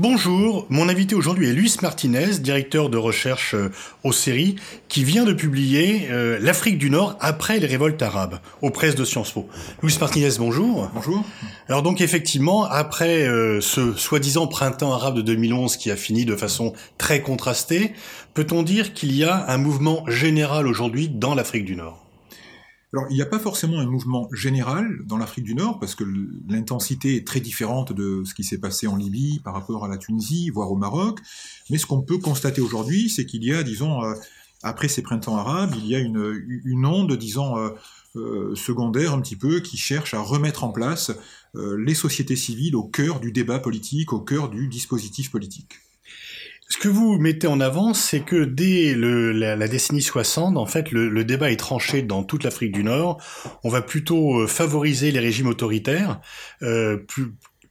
Bonjour, mon invité aujourd'hui est Luis Martinez, directeur de recherche euh, au CERI, qui vient de publier euh, L'Afrique du Nord après les révoltes arabes aux presses de Sciences Po. Luis Martinez, bonjour. Bonjour. Alors donc effectivement, après euh, ce soi-disant printemps arabe de 2011 qui a fini de façon très contrastée, peut-on dire qu'il y a un mouvement général aujourd'hui dans l'Afrique du Nord? Alors, il n'y a pas forcément un mouvement général dans l'Afrique du Nord, parce que l'intensité est très différente de ce qui s'est passé en Libye par rapport à la Tunisie, voire au Maroc. Mais ce qu'on peut constater aujourd'hui, c'est qu'il y a, disons, euh, après ces printemps arabes, il y a une, onde, disons, euh, euh, secondaire un petit peu, qui cherche à remettre en place les sociétés civiles au cœur du débat politique, au cœur du dispositif politique. Ce que vous mettez en avant, c'est que dès la, décennie 60, en fait, le, débat est tranché dans toute l'Afrique du Nord. On va plutôt euh, favoriser les régimes autoritaires, euh,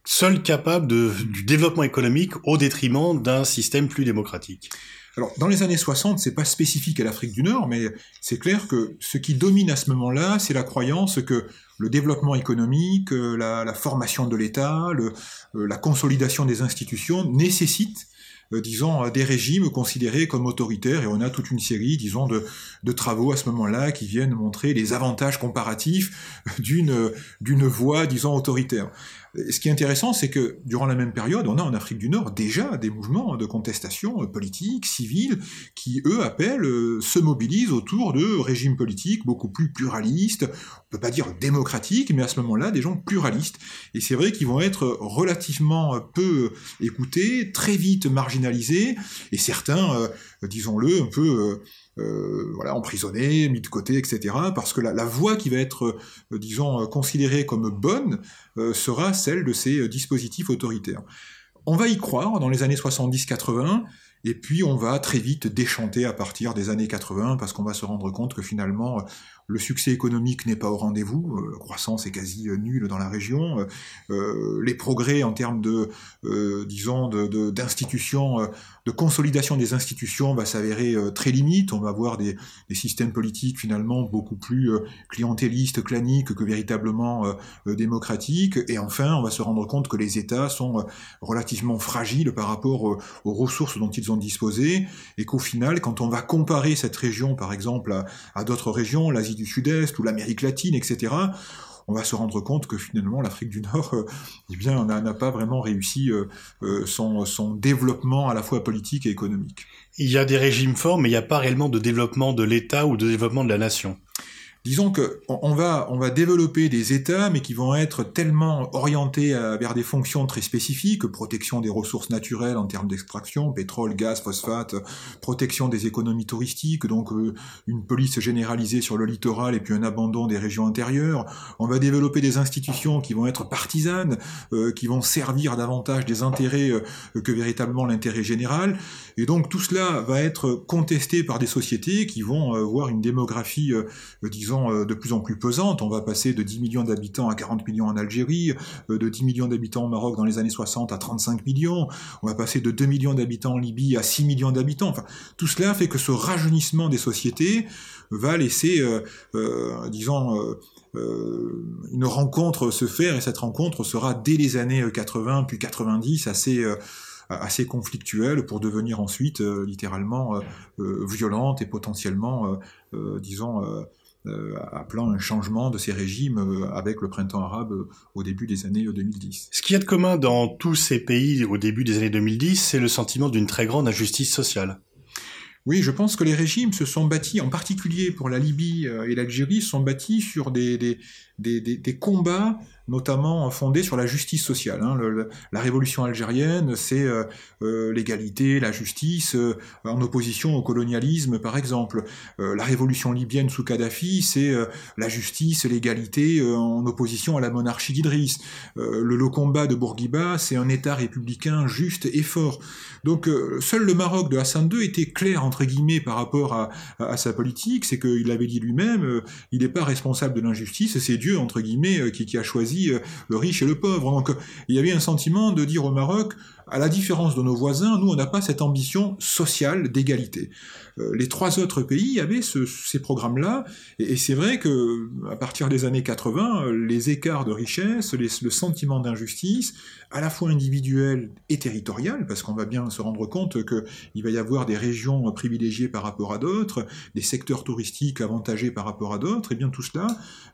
seuls capables du développement économique au détriment d'un système plus démocratique. Alors, dans les années 60, c'est pas spécifique à l'Afrique du Nord, mais c'est clair que ce qui domine à ce moment-là, c'est la croyance que le développement économique, euh, la, la formation de l'État, la consolidation des institutions nécessitent euh, disons, euh, des régimes considérés comme autoritaires, et on a toute une série, disons, de, de travaux à ce moment-là qui viennent montrer les avantages comparatifs d'une d'une voie, disons, autoritaire ce qui est intéressant, c'est que durant la même période, on a en Afrique du Nord déjà des mouvements de contestation politique, civile, qui, eux, appellent, euh, se mobilisent autour de régimes politiques beaucoup plus pluralistes, on peut pas dire démocratiques, mais à ce moment-là, des gens pluralistes. Et c'est vrai qu'ils vont être relativement peu écoutés, très vite marginalisés, et certains, euh, disons-le, un peu... Euh, euh, voilà, emprisonné, mis de côté, etc. Parce que la, voie qui va être, euh, disons, considérée comme bonne euh, sera celle de ces dispositifs autoritaires. On va y croire dans les années 70-80, et puis on va très vite déchanter à partir des années 80, parce qu'on va se rendre compte que finalement, le succès économique n'est pas au rendez-vous, euh, la croissance est quasi euh, nulle dans la région, euh, les progrès en termes de, disons, d'institutions, de, de, consolidation des institutions va s'avérer très limite, on va avoir des, des, systèmes politiques finalement beaucoup plus clientélistes, claniques que véritablement démocratiques, et enfin on va se rendre compte que les États sont relativement fragiles par rapport aux, ressources dont ils ont disposé, et qu'au final, quand on va comparer cette région par exemple à, à d'autres régions, l'Asie du Sud-Est ou l'Amérique latine, etc., on va se rendre compte que finalement l'Afrique du Nord, eh n'a pas vraiment réussi euh, euh, son, développement à la fois politique et économique. Il y a des régimes forts, mais il n'y a pas réellement de développement de l'État ou de développement de la nation. Disons que on va, on va développer des États, mais qui vont être tellement orientés vers des fonctions très spécifiques, protection des ressources naturelles en termes d'extraction, pétrole, gaz, phosphate, protection des économies touristiques, donc euh, une police généralisée sur le littoral et puis un abandon des régions intérieures. On va développer des institutions qui vont être partisanes, euh, qui vont servir davantage des intérêts euh, que véritablement l'intérêt général. Et donc tout cela va être contesté par des sociétés qui vont voir une démographie, disons, euh, de plus en plus pesante. On va passer de 10 millions d'habitants à 40 millions en Algérie, euh, de 10 millions d'habitants au Maroc dans les années 60 à 35 millions. On va passer de 2 millions d'habitants en Libye à 6 millions d'habitants. Tout cela fait que ce rajeunissement des sociétés va laisser, euh, disons, une rencontre se faire, et cette rencontre sera dès les années 80 puis 90 assez conflictuelle pour devenir ensuite littéralement violente et potentiellement, disons, appelant un changement de ces régimes euh, avec le printemps arabe euh, au début des années 2010. Ce qu'il y a de commun dans tous ces pays au début des années 2010, c'est le sentiment d'une très grande injustice sociale. Oui, je pense que les régimes se sont bâtis, en particulier pour la Libye et l'Algérie, sont bâtis sur des, des, des, des combats notamment fondée sur la justice sociale. Hein. la révolution algérienne, c'est euh, euh, l'égalité, la justice, euh, en opposition au colonialisme, par exemple. la révolution libyenne sous Kadhafi, c'est la justice, l'égalité, en opposition à la monarchie d'Idriss. le, combat de Bourguiba, c'est un État républicain juste et fort. Donc seul le Maroc de Hassan II était clair, entre guillemets, par rapport à, sa politique, c'est qu'il avait dit lui-même, il n'est pas responsable de l'injustice, c'est Dieu, entre guillemets, qui a choisi choisi le riche et le pauvre. Donc il y avait un sentiment de dire au Maroc, à la différence de nos voisins, nous, on n'a pas cette ambition sociale d'égalité. Euh, les trois autres pays avaient ces programmes-là, et, c'est vrai que à partir des années 80, les écarts de richesse, le sentiment d'injustice, à la fois individuel et territorial, parce qu'on va bien se rendre compte qu'il va y avoir des régions privilégiées par rapport à d'autres, des secteurs touristiques avantagés par rapport à d'autres, et bien tout cela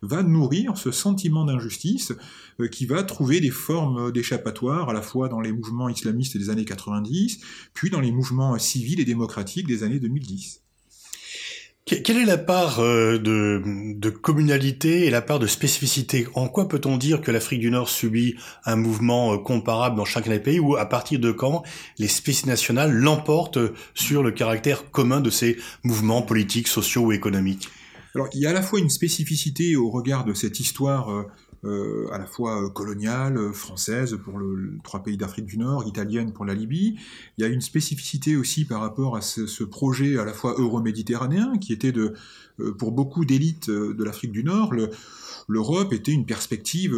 va nourrir ce sentiment d'injustice euh, qui va trouver des formes d'échappatoire à la fois dans les mouvements islamistes des années 90, puis dans les mouvements civils et démocratiques des années 2010. Quelle est la part euh, de, communalité et la part de spécificité? En quoi peut-on dire que l'Afrique du Nord subit un mouvement euh, comparable dans chacun des pays ou à partir de quand les spécificités nationales l'emportent sur le caractère commun de ces mouvements politiques, sociaux ou économiques? Alors il y a à la fois une spécificité au regard de cette histoire euh, à la fois euh, coloniale, euh, française pour le, trois pays d'Afrique du Nord, italienne pour la Libye. Il y a une spécificité aussi par rapport à ce, projet à la fois euro-méditerranéen qui était de, pour beaucoup d'élites de l'Afrique du Nord, l'Europe était une perspective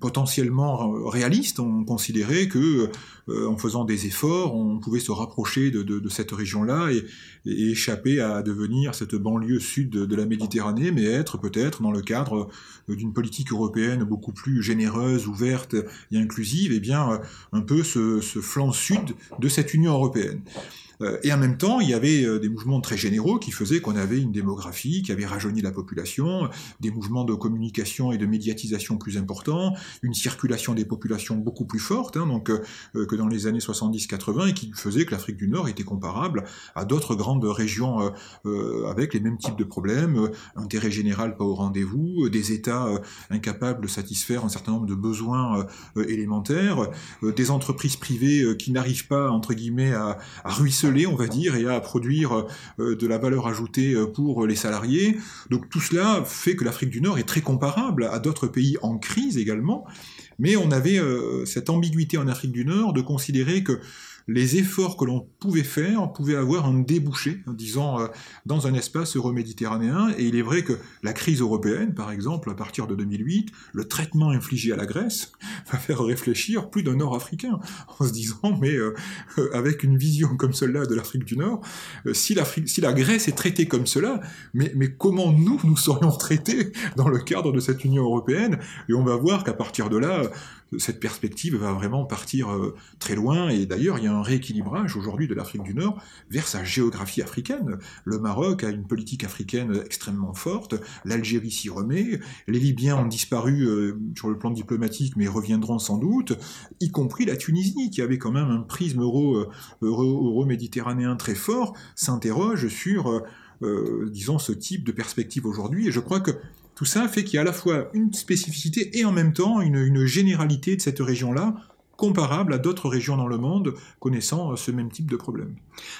potentiellement réaliste. On considérait que, euh, en faisant des efforts, on pouvait se rapprocher de, cette région-là et, échapper à devenir cette banlieue sud de, la Méditerranée, mais être peut-être dans le cadre d'une politique européenne beaucoup plus généreuse, ouverte et inclusive, et eh bien euh, un peu ce flanc sud de cette Union européenne. Euh, et en même temps, il y avait euh, des mouvements très généraux qui faisaient qu'on avait une démographie qui avait rajeuni la population, des mouvements de communication et de médiatisation plus importants, une circulation des populations beaucoup plus forte hein, donc, euh, que dans les années 70-80 et qui faisait que l'Afrique du Nord était comparable à d'autres grandes régions avec les mêmes types de problèmes, intérêt général pas au rendez-vous, des États incapables de satisfaire un certain nombre de besoins élémentaires, des entreprises privées qui n'arrivent pas, entre guillemets, à, à ruisseler on va dire, et à produire euh, de la valeur ajoutée euh, pour les salariés. Donc tout cela fait que l'Afrique du Nord est très comparable à d'autres pays en crise également. Mais on avait euh, cette ambiguïté en Afrique du Nord de considérer que les efforts que l'on pouvait faire pouvaient avoir un débouché, disons, euh, dans un espace euro-méditerranéen. Et il est vrai que la crise européenne, par exemple, à partir de 2008, le traitement infligé à la Grèce va faire réfléchir plus d'un Nord-Africain, en se disant, mais euh, euh, avec une vision comme celle-là de l'Afrique du Nord, si, la Grèce est traitée comme cela, mais, comment nous, nous serions traités dans le cadre de cette Union européenne? Et on va voir qu'à partir de là, cette perspective va vraiment partir très loin. Et d'ailleurs, il y a rééquilibrage aujourd'hui de l'Afrique du Nord vers sa géographie africaine. Le Maroc a une politique africaine extrêmement forte, l'Algérie s'y remet, les Libyens ont disparu euh, sur le plan diplomatique, mais reviendront sans doute, y compris la Tunisie, qui avait quand même un prisme euro, euh, très fort, s'interroge sur, disons, ce type de perspective aujourd'hui. Et je crois que tout ça fait qu'il y a à la fois une spécificité et en même temps une, généralité de cette région-là, comparable à d'autres régions dans le monde connaissant euh, ce même type de problème.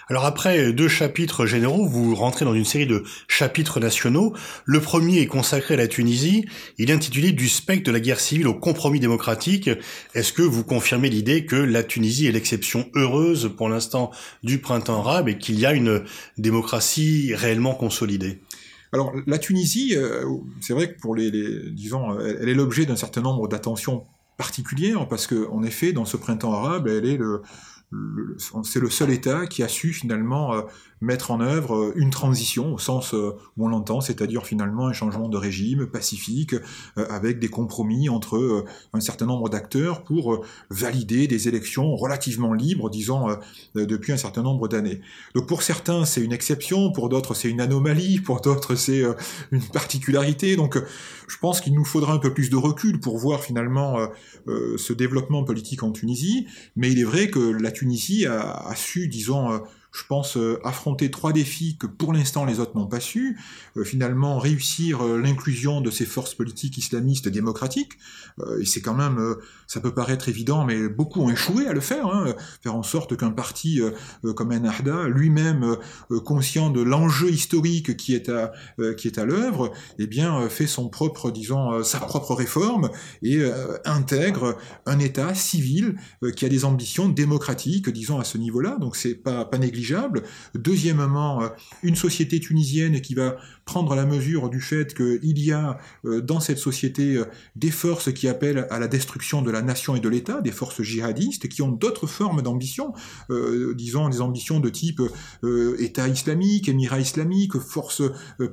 Alors après deux chapitres généraux, vous rentrez dans une série de chapitres nationaux. Le premier est consacré à la Tunisie. Il est intitulé Du spectre de la guerre civile au compromis démocratique. Est-ce que vous confirmez l'idée que la Tunisie est l'exception heureuse pour l'instant du printemps arabe et qu'il y a une démocratie réellement consolidée? Alors la Tunisie, euh, c'est vrai que pour les, disons, elle, est l'objet d'un certain nombre d'attentions particulières parce que en effet, dans ce printemps arabe, elle est le, c'est le seul État qui a su finalement euh, mettre en œuvre euh, une transition au sens euh, où on l'entend, c'est-à-dire finalement un changement de régime pacifique avec des compromis entre un certain nombre d'acteurs pour valider des élections relativement libres, disons, depuis un certain nombre d'années. Donc pour certains c'est une exception, pour d'autres c'est une anomalie, pour d'autres c'est une particularité. Donc je pense qu'il nous faudra un peu plus de recul pour voir finalement ce développement politique en Tunisie, mais il est vrai que la Tunisie a, su, disons, euh, je pense, euh, affronter trois défis que pour l'instant les autres n'ont pas su. Euh, finalement, réussir euh, l'inclusion de ces forces politiques islamistes démocratiques. et c'est quand même, ça peut paraître évident, mais beaucoup ont échoué à le faire. Hein, faire en sorte qu'un parti comme Ennahda, lui-même conscient de l'enjeu historique qui est à qui est à l'œuvre, eh bien fait son propre, disons, sa propre réforme et intègre un État civil qui a des ambitions démocratiques, disons à ce niveau-là. Donc c'est pas pas négligeable Deuxièmement, une société tunisienne qui va prendre la mesure du fait qu'il y a dans cette société des forces qui appellent à la destruction de la nation et de l'État, des forces djihadistes qui ont d'autres formes d'ambition, disons des ambitions de type État islamique, Émirat islamique, force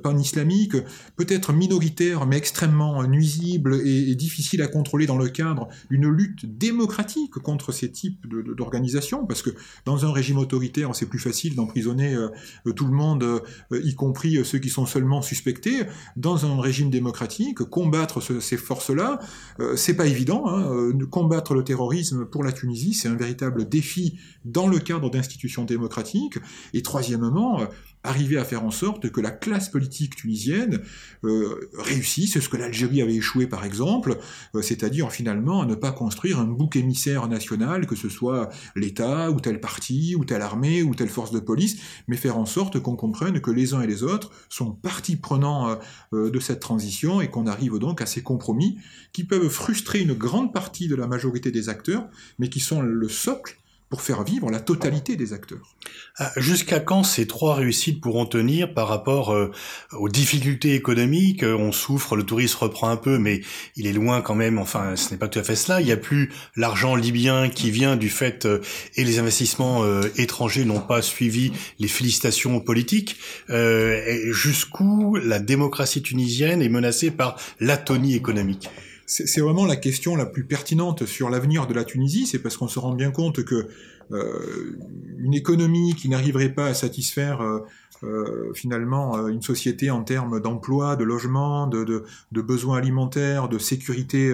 pan-islamique, peut-être minoritaire mais extrêmement nuisible et, et difficile à contrôler dans le cadre d'une lutte démocratique contre ces types d'organisations, parce que dans un régime autoritaire, c'est plus facile d'emprisonner euh, tout le monde, euh, y compris ceux qui sont seulement suspectés. Dans un régime démocratique, combattre ces forces-là, euh, c'est pas évident. Hein. Combattre le terrorisme pour la Tunisie, c'est un véritable défi dans le cadre d'institutions démocratiques. Et troisièmement, arriver à faire en sorte que la classe politique tunisienne euh, réussisse ce que l'Algérie avait échoué par exemple, euh, c'est-à-dire finalement à ne pas construire un bouc émissaire national, que ce soit l'État ou tel parti ou telle armée ou telle force de police, mais faire en sorte qu'on comprenne que les uns et les autres sont partie prenants euh, de cette transition et qu'on arrive donc à ces compromis qui peuvent frustrer une grande partie de la majorité des acteurs, mais qui sont le socle pour faire vivre la totalité des acteurs. Ah, jusqu'à quand ces trois réussites pourront tenir par rapport euh, aux difficultés économiques? On souffre, le tourisme reprend un peu, mais il est loin quand même. Enfin, ce n'est pas tout à fait cela. Il n'y a plus l'argent libyen qui vient du fait euh, et les investissements euh, étrangers n'ont pas suivi les félicitations politiques. Jusqu'où la démocratie tunisienne est menacée par l'atonie économique? C'est vraiment la question la plus pertinente sur l'avenir de la Tunisie, c'est parce qu'on se rend bien compte que euh, une économie qui n'arriverait pas à satisfaire euh, euh, finalement une société en termes d'emploi, de logement, de, de, de, besoins alimentaires, de sécurité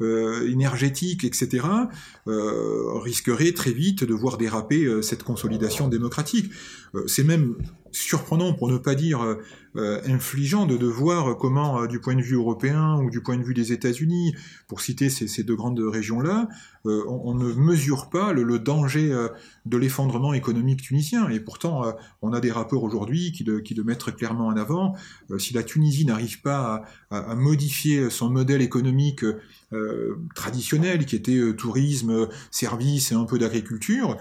énergétique, etc., risquerait très vite de voir déraper cette consolidation démocratique. c'est même surprenant, pour ne pas dire euh, euh, infligeant, de, de voir comment, euh, du point de vue européen ou du point de vue des États-Unis, pour citer ces, deux grandes régions-là, on, ne mesure pas le, danger de l'effondrement économique tunisien. Et pourtant, on a des rapports aujourd'hui qui le, qui le mettent clairement en avant. si la Tunisie n'arrive pas à, modifier son modèle économique traditionnel, qui était tourisme, services et un peu d'agriculture,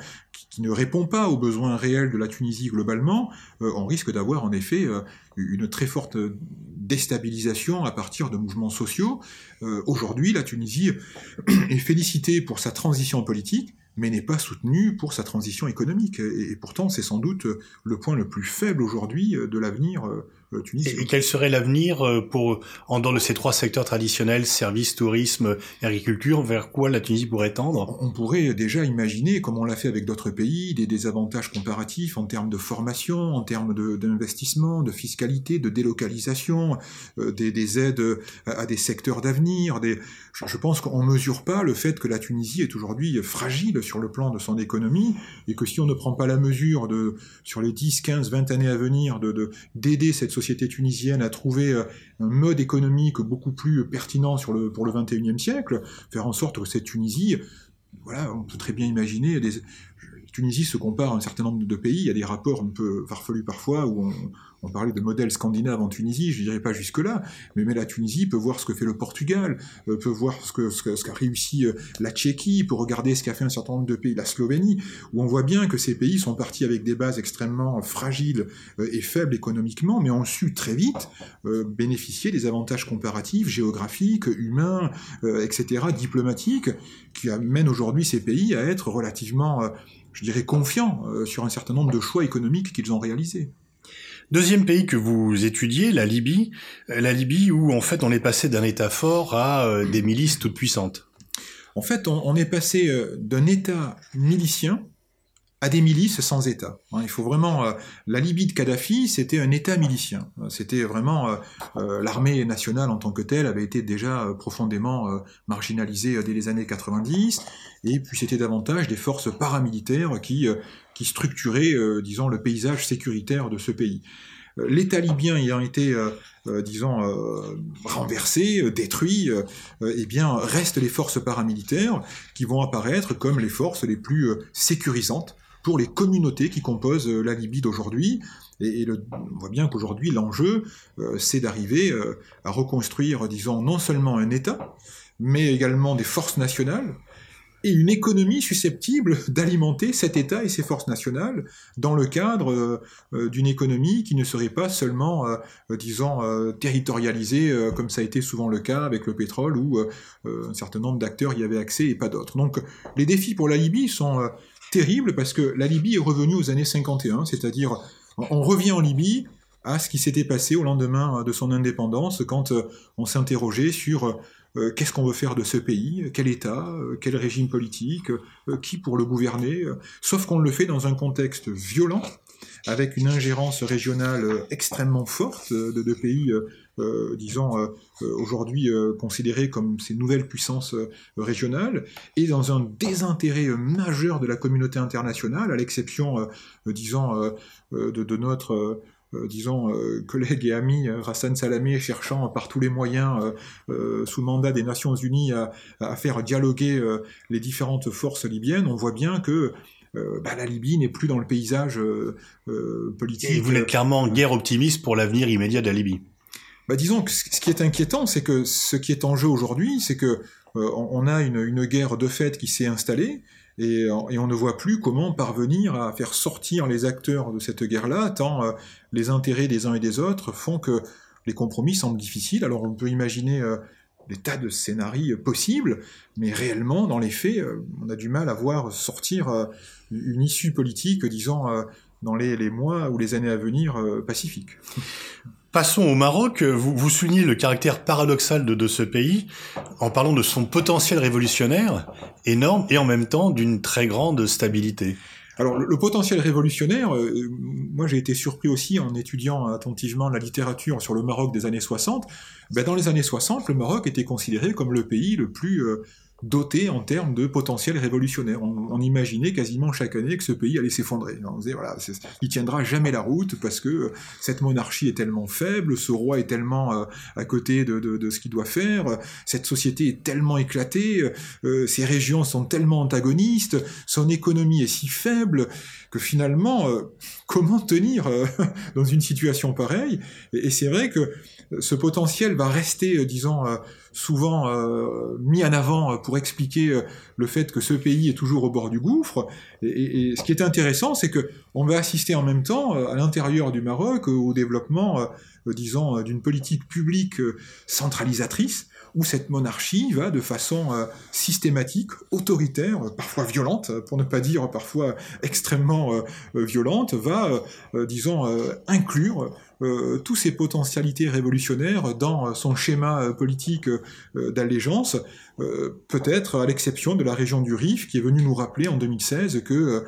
qui, ne répond pas aux besoins réels de la Tunisie globalement, euh, on risque d'avoir en effet euh, une très forte déstabilisation à partir de mouvements sociaux. Euh, aujourd'hui, la Tunisie est félicitée pour sa transition politique, mais n'est pas soutenue pour sa transition économique. Et, pourtant, c'est sans doute le point le plus faible aujourd'hui de l'avenir euh, et, quel serait l'avenir euh, pour, en dehors de ces trois secteurs traditionnels, services, tourisme, agriculture, vers quoi la Tunisie pourrait tendre? On pourrait déjà imaginer, comme on l'a fait avec d'autres pays, des, des, avantages comparatifs en termes de formation, en termes d'investissement, de, fiscalité, de délocalisation, euh, des, des, aides à, des secteurs d'avenir. Des... Je, je, pense qu'on ne mesure pas le fait que la Tunisie est aujourd'hui fragile sur le plan de son économie et que si on ne prend pas la mesure de, sur les 10, 15, 20 années à venir d'aider de, cette société tunisienne a trouvé euh, un mode économique beaucoup plus pertinent sur le, pour le 21e siècle, faire en sorte que cette Tunisie, voilà, on peut très bien imaginer, Tunisie se compare à un certain nombre de pays, il y a des rapports un peu farfelus parfois où on, on parlait de modèle scandinave en Tunisie, je ne dirais pas jusque-là, mais, mais, la Tunisie peut voir ce que fait le Portugal, euh, peut voir ce qu'a ce ce réussi euh, la Tchéquie, peut regarder ce qu'a fait un certain nombre de pays, la Slovénie, où on voit bien que ces pays sont partis avec des bases extrêmement fragiles euh, et faibles économiquement, mais ont su très vite bénéficier des avantages comparatifs, géographiques, humains, etc., diplomatiques, qui amènent aujourd'hui ces pays à être relativement, je dirais, confiants sur un certain nombre de choix économiques qu'ils ont réalisés. Deuxième pays que vous étudiez, la Libye, euh, la Libye où en fait on est passé d'un État fort à euh, des milices toutes puissantes. En fait, on, est passé euh, d'un État milicien à des milices sans État. Hein, il faut vraiment la Libye de Kadhafi, c'était un État milicien. C'était vraiment l'armée nationale en tant que telle avait été déjà profondément marginalisée dès les années 90, et puis c'était davantage des forces paramilitaires qui qui structurait, euh, disons, le paysage sécuritaire de ce pays. Euh, L'État libyen ayant été, euh, disons, renversé, détruit, eh bien, restent les forces paramilitaires qui vont apparaître comme les forces les plus sécurisantes pour les communautés qui composent la Libye d'aujourd'hui. Et, on voit bien qu'aujourd'hui, l'enjeu, c'est d'arriver à reconstruire, disons, non seulement un État, mais également des forces nationales et une économie susceptible d'alimenter cet État et ses forces nationales dans le cadre euh, euh, d'une économie qui ne serait pas seulement, euh, disons, territorialisée, comme ça a été souvent le cas avec le pétrole, où un certain nombre d'acteurs y avaient accès et pas d'autres. Donc les défis pour la Libye sont terribles parce que la Libye est revenue aux années 51, c'est-à-dire on revient en Libye à ce qui s'était passé au lendemain de son indépendance, quand on s'interrogeait sur euh, qu'est-ce qu'on veut faire de ce pays, quel État, euh, quel régime politique, euh, qui pour le gouverner, sauf qu'on le fait dans un contexte violent, avec une ingérence régionale extrêmement forte de, deux pays, disons, aujourd'hui considérés comme ces nouvelles puissances régionales, et dans un désintérêt majeur de la communauté internationale, à l'exception, disons, de, de, notre euh, disons, euh, et ami euh, Hassan Salamé cherchant par tous les moyens, sous mandat des Nations Unies, à, faire dialoguer les différentes forces libyennes, on voit bien que bah, la Libye n'est plus dans le paysage politique. Et vous êtes clairement en guerre optimiste pour l'avenir immédiat de la Libye. Bah, disons que ce qui est inquiétant, c'est que ce qui est en jeu aujourd'hui, c'est que on a une, une, guerre de fait qui s'est installée, et, on ne voit plus comment parvenir à faire sortir les acteurs de cette guerre-là, tant euh, les intérêts des uns et des autres font que les compromis semblent difficiles. Alors on peut imaginer euh, des tas de scénarios possibles, mais réellement, dans les faits, euh, on a du mal à voir sortir une issue politique, disons, dans les, les, mois ou les années à venir pacifiques. Passons au Maroc. Vous, vous soulignez le caractère paradoxal de, de, ce pays en parlant de son potentiel révolutionnaire énorme et en même temps d'une très grande stabilité. Alors le, potentiel révolutionnaire, euh, moi j'ai été surpris aussi en étudiant attentivement la littérature sur le Maroc des années 60. Ben, dans les années 60, le Maroc était considéré comme le pays le plus euh, doté en termes de potentiel révolutionnaire. On, imaginait quasiment chaque année que ce pays allait s'effondrer. On disait, voilà, il tiendra jamais la route parce que euh, cette monarchie est tellement faible, ce roi est tellement euh, à côté de, de, de ce qu'il doit faire, cette société est tellement éclatée, euh, ces régions sont tellement antagonistes, son économie est si faible que finalement, comment tenir dans une situation pareille? Et, et c'est vrai que ce potentiel va rester, disons, souvent euh, mis en avant euh, pour expliquer euh, le fait que ce pays est toujours au bord du gouffre. Et, ce qui est intéressant, c'est que on va assister en même temps à l'intérieur du Maroc au développement, disons, d'une politique publique centralisatrice où cette monarchie va de façon systématique, autoritaire, parfois violente, pour ne pas dire parfois extrêmement violente, va, disons, inclure euh, tous ces potentialités révolutionnaires dans son schéma euh, politique euh, d'allégeance, peut-être à l'exception de la région du Rif, qui est venue nous rappeler en 2016 que euh,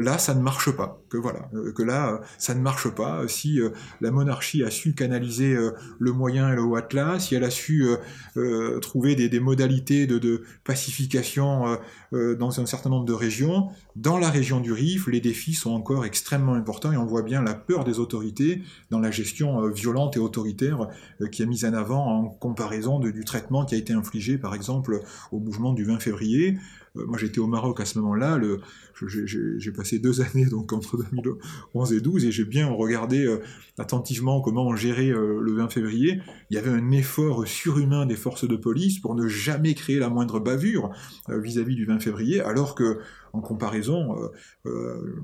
là ça ne marche pas, que voilà, euh, que là ça ne marche pas. Si euh, la monarchie a su canaliser le moyen et le haut atlas, si elle a su trouver des, modalités de, pacification dans un certain nombre de régions, dans la région du Rif, les défis sont encore extrêmement importants et on voit bien la peur des autorités dans la gestion violente et autoritaire qui est mise en avant en comparaison du traitement qui a été infligé par exemple au mouvement du 20 février. moi j'étais au Maroc à ce moment-là, j'ai passé deux années donc entre 2011 et 12 et j'ai bien regardé euh, attentivement comment on gérait euh, le 20 février. Il y avait un effort surhumain des forces de police pour ne jamais créer la moindre bavure vis à -vis du 20 février, alors que en comparaison, euh, euh,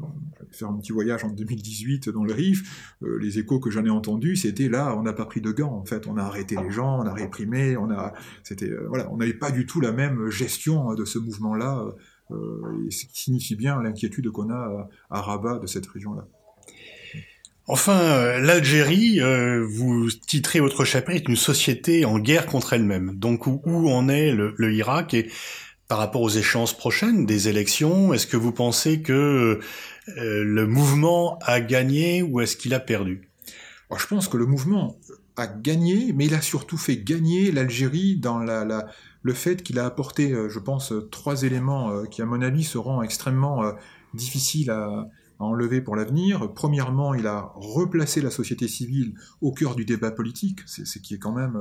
faire un petit voyage en 2018 dans le Rif, euh, les échos que j'en ai entendus, c'était là, on n'a pas pris de gants, en fait, on a arrêté les gens, on a réprimé, on a, c'était, voilà, on n'avait pas du tout la même gestion de ce mouvement-là, ce qui signifie bien l'inquiétude qu'on a à, Rabat de cette région-là. Enfin, l'Algérie, vous titrez votre chapitre, une société en guerre contre elle-même. Donc où, où en est le, le Irak et par rapport aux échéances prochaines des élections, est-ce que vous pensez que euh, le mouvement a gagné ou est-ce qu'il a perdu? Je pense que le mouvement a gagné, mais il a surtout fait gagner l'Algérie dans la, le fait qu'il a apporté, euh, je pense, trois éléments euh, qui, à mon avis, seront extrêmement difficiles à, enlever pour l'avenir. Premièrement, il a replacé la société civile au cœur du débat politique, c'est ce qui est quand même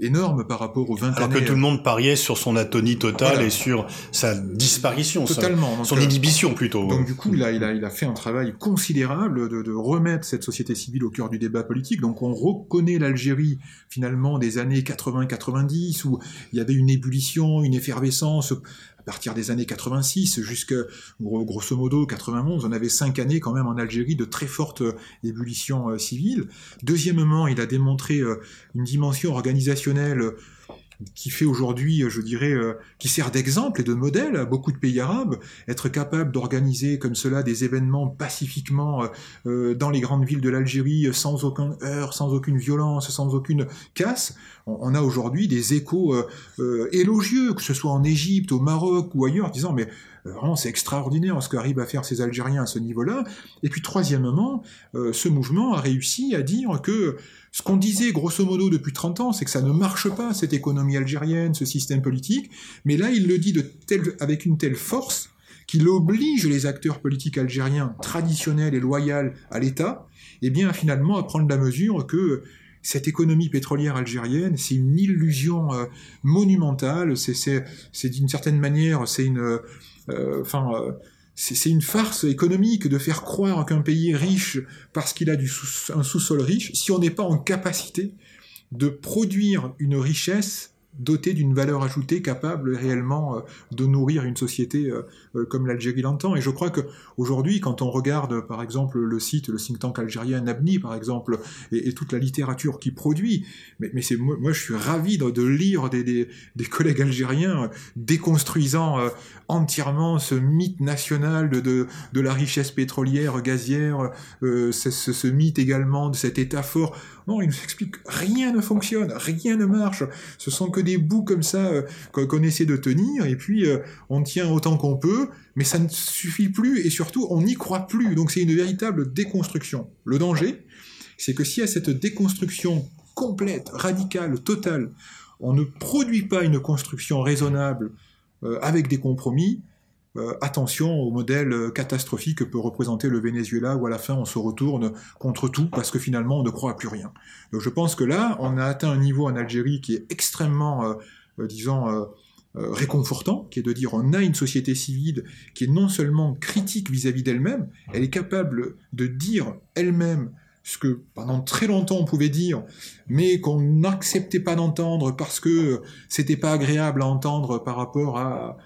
énorme par rapport aux 20 Alors que tout le monde pariait sur son atonie totale et sur sa disparition, Totalement. son inhibition plutôt. Donc du coup, il a, il a, il a fait un travail considérable de, de, remettre cette société civile au cœur du débat politique. Donc on reconnaît l'Algérie finalement des années 80-90 où il y avait une ébullition, une effervescence à partir des années 86 jusqu'à grosso modo 91, on avait cinq années quand même en Algérie de très forte ébullition civile. Deuxièmement, il a démontré une dimension organisationnelle qui fait aujourd'hui, je dirais, euh, qui sert d'exemple et de modèle à beaucoup de pays arabes, être capable d'organiser comme cela des événements pacifiquement euh, euh, dans les grandes villes de l'Algérie, sans aucun heurt, sans aucune violence, sans aucune casse. On, a aujourd'hui des échos élogieux, que ce soit en Égypte, au Maroc ou ailleurs, disant mais Vraiment, c'est extraordinaire ce qu'arrivent à faire ces Algériens à ce niveau-là. Et puis, troisièmement, ce mouvement a réussi à dire que ce qu'on disait grosso modo depuis 30 ans, c'est que ça ne marche pas, cette économie algérienne, ce système politique, mais là il le dit de avec une telle force qu'il oblige les acteurs politiques algériens traditionnels et loyaux à l'État, eh bien finalement à prendre la mesure que cette économie pétrolière algérienne, c'est une illusion euh, monumentale, c'est d'une certaine manière, c'est une... Euh, enfin, euh, c'est une farce économique de faire croire qu'un pays est riche parce qu'il a un sous-sol riche, si on n'est pas en capacité de produire une richesse doté d'une valeur ajoutée capable réellement euh, de nourrir une société euh, euh, comme l'Algérie l'entend. Et je crois que aujourd'hui, quand on regarde par exemple le site, le think tank algérien Nabni par exemple, et, toute la littérature qui produit, mais, c'est moi, je suis ravi de, lire des, des, collègues algériens déconstruisant entièrement ce mythe national de, de, de, la richesse pétrolière, gazière, ce, ce, mythe également de cet État fort. Il nous explique rien ne fonctionne, rien ne marche. Ce sont que des bouts comme ça euh, qu'on essaie de tenir, et puis euh, on tient autant qu'on peut, mais ça ne suffit plus, et surtout on n'y croit plus. Donc c'est une véritable déconstruction. Le danger, c'est que si à cette déconstruction complète, radicale, totale, on ne produit pas une construction raisonnable euh, avec des compromis, euh, attention au modèle euh, catastrophique que peut représenter le Venezuela où à la fin on se retourne contre tout parce que finalement on ne croit à plus rien. Donc je pense que là on a atteint un niveau en Algérie qui est extrêmement, euh, disons, réconfortant, qui est de dire on a une société civile qui est non seulement critique vis-à-vis d'elle-même, elle est capable de dire elle-même ce que pendant très longtemps on pouvait dire, mais qu'on n'acceptait pas d'entendre parce que c'était pas agréable à entendre par rapport à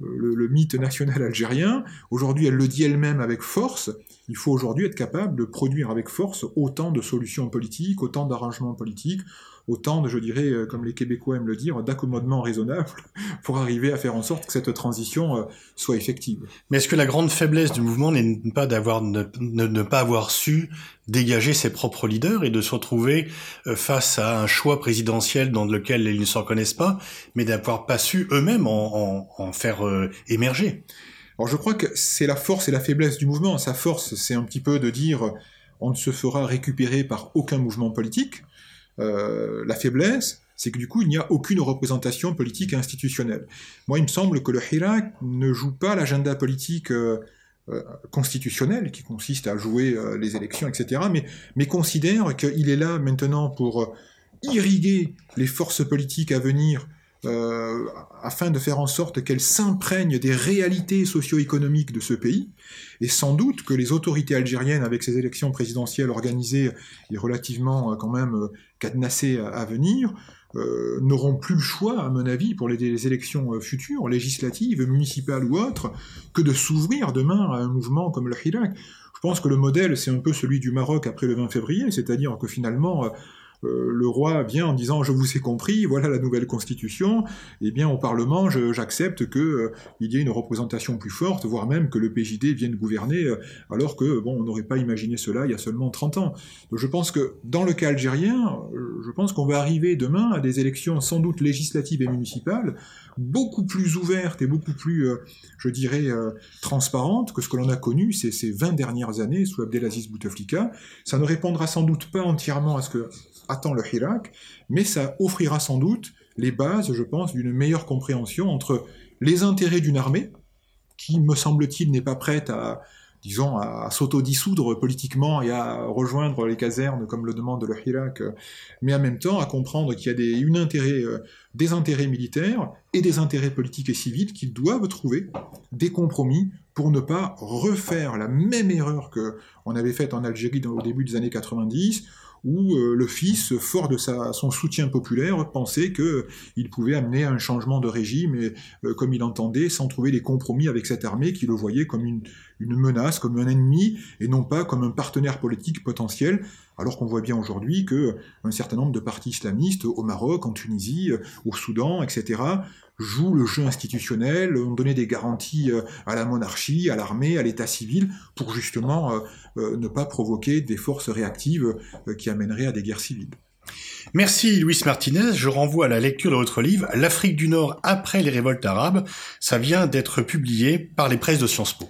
le, mythe national algérien. Aujourd'hui, elle le dit elle-même avec force. Il faut aujourd'hui être capable de produire avec force autant de solutions politiques, autant d'arrangements politiques, autant de, je dirais, euh, comme les Québécois aiment le dire, d'accommodements raisonnables pour arriver à faire en sorte que cette transition euh, soit effective. Mais est-ce que la grande faiblesse du mouvement n'est pas d'avoir ne, ne, pas avoir su dégager ses propres leaders et de se retrouver euh, face à un choix présidentiel dans lequel ils ne s'en connaissent pas, mais d'avoir pas su eux-mêmes en, en, faire émerger? Alors je crois que c'est la force et la faiblesse du mouvement. Sa force, c'est un petit peu de dire on ne se fera récupérer par aucun mouvement politique. Euh, la faiblesse, c'est que du coup, il n'y a aucune représentation politique institutionnelle. Moi, il me semble que le Hirak ne joue pas l'agenda politique euh, euh, constitutionnel, qui consiste à jouer les élections, etc., mais considère qu'il est là maintenant pour irriguer les forces politiques à venir euh, afin de faire en sorte qu'elle s'imprègne des réalités socio-économiques de ce pays, et sans doute que les autorités algériennes, avec ces élections présidentielles organisées et relativement euh, quand même euh, cadenassées à, venir, n'auront plus le choix, à mon avis, pour les, élections futures, législatives, municipales ou autres, que de s'ouvrir demain à un mouvement comme le Hirak. Je pense que le modèle, c'est un peu celui du Maroc après le 20 février, c'est-à-dire que finalement, euh, le roi vient en disant je vous ai compris, voilà la nouvelle constitution, et eh bien au Parlement j'accepte qu'il euh, y ait une représentation plus forte, voire même que le PJD vienne gouverner, euh, alors que bon on n'aurait pas imaginé cela il y a seulement 30 ans. Donc je pense que dans le cas algérien, je pense qu'on va arriver demain à des élections sans doute législatives et municipales beaucoup plus ouvertes et beaucoup plus, je dirais, transparentes que ce que l'on a connu ces, ces 20 dernières années sous Abdelaziz Bouteflika. Ça ne répondra sans doute pas entièrement à ce que attend le Hirak, mais ça offrira sans doute les bases, je pense, d'une meilleure compréhension entre les intérêts d'une armée, qui, me semble-t-il, n'est pas prête à, disons, à s'auto-dissoudre politiquement et à rejoindre les casernes comme le demande le Hirak, mais en même temps à comprendre qu'il y a des, euh, intérêts militaires et des intérêts politiques et civils qui doivent trouver des compromis pour ne pas refaire la même erreur que on avait faite en Algérie au début des années 90, où euh, le fils, fort de son soutien populaire, pensait qu'il pouvait amener un changement de régime et, euh, comme il entendait, sans trouver des compromis avec cette armée qui le voyait comme une, une menace, comme un ennemi, et non pas comme un partenaire politique potentiel, alors qu'on voit bien aujourd'hui que un certain nombre de partis islamistes au Maroc, en Tunisie, au Soudan, etc., jouent le jeu institutionnel, ont donné des garanties euh, à la monarchie, à l'armée, à l'état civil, pour justement euh, euh, ne pas provoquer des forces réactives qui amèneraient à des guerres civiles. Merci Luis Martinez. Je renvoie à la lecture de votre livre L'Afrique du Nord après les révoltes arabes. Ça vient d'être publié par les presses de Sciences Po.